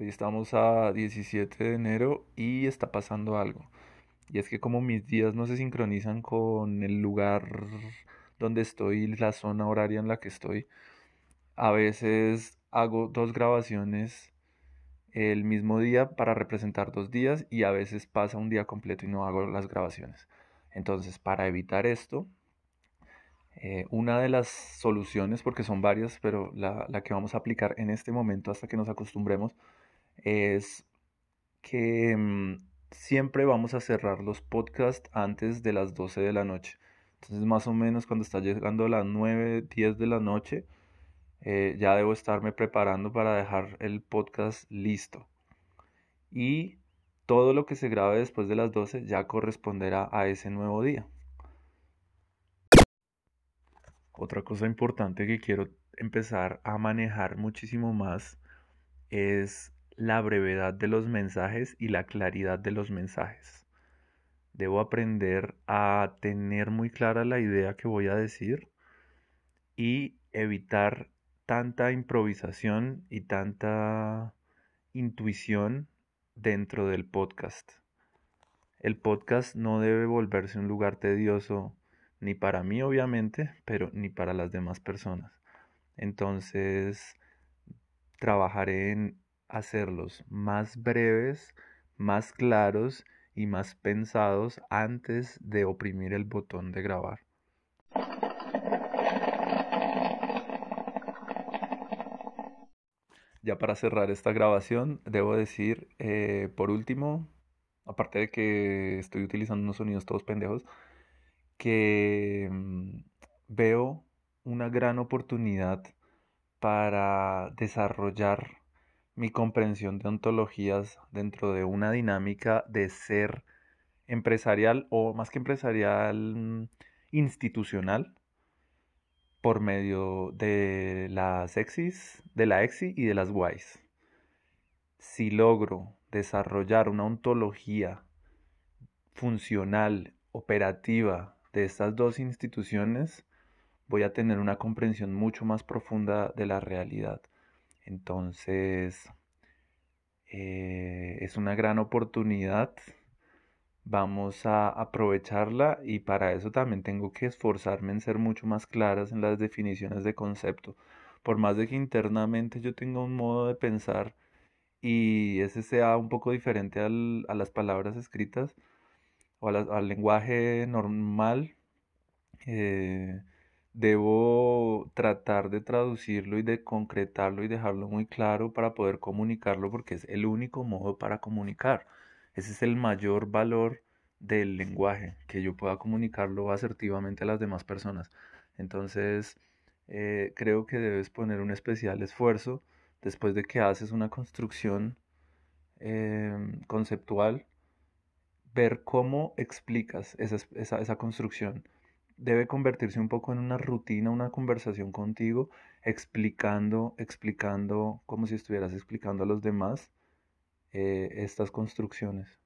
Hoy estamos a 17 de enero y está pasando algo. Y es que como mis días no se sincronizan con el lugar donde estoy, la zona horaria en la que estoy, a veces hago dos grabaciones el mismo día para representar dos días y a veces pasa un día completo y no hago las grabaciones. Entonces, para evitar esto, eh, una de las soluciones, porque son varias, pero la, que vamos a aplicar en este momento hasta que nos acostumbremos, es que mm, siempre vamos a cerrar los podcasts antes de las 12 de la noche. Entonces, más o menos cuando está llegando a las 9, 10 de la noche, eh, ya debo estarme preparando para dejar el podcast listo. Y todo lo que se grabe después de las 12 ya corresponderá a ese nuevo día. Otra cosa importante que quiero empezar a manejar muchísimo más es la brevedad de los mensajes y la claridad de los mensajes. Debo aprender a tener muy clara la idea que voy a decir y evitar tanta improvisación y tanta intuición dentro del podcast. El podcast no debe volverse un lugar tedioso ni para mí obviamente, pero ni para las demás personas. Entonces, trabajaré en hacerlos más breves, más claros y más pensados antes de oprimir el botón de grabar. Ya para cerrar esta grabación, debo decir, eh, por último, aparte de que estoy utilizando unos sonidos todos pendejos, que mm, veo una gran oportunidad para desarrollar mi comprensión de ontologías dentro de una dinámica de ser empresarial o más que empresarial mm, institucional por medio de las exis, de la exi y de las Ys. Si logro desarrollar una ontología funcional, operativa de estas dos instituciones, voy a tener una comprensión mucho más profunda de la realidad. Entonces, eh, es una gran oportunidad. Vamos a aprovecharla y para eso también tengo que esforzarme en ser mucho más claras en las definiciones de concepto. Por más de que internamente yo tenga un modo de pensar y ese sea un poco diferente a las palabras escritas, o al, lenguaje normal, eh, debo tratar de traducirlo y de concretarlo y dejarlo muy claro para poder comunicarlo porque es el único modo para comunicar. Ese es el mayor valor del lenguaje, que yo pueda comunicarlo asertivamente a las demás personas. Entonces, eh, creo que debes poner un especial esfuerzo después de que haces una construcción em, conceptual ver cómo explicas esa, esa, construcción. Debe convertirse un poco en una rutina, una conversación contigo, explicando, explicando como si estuvieras explicando a los demás eh, estas construcciones.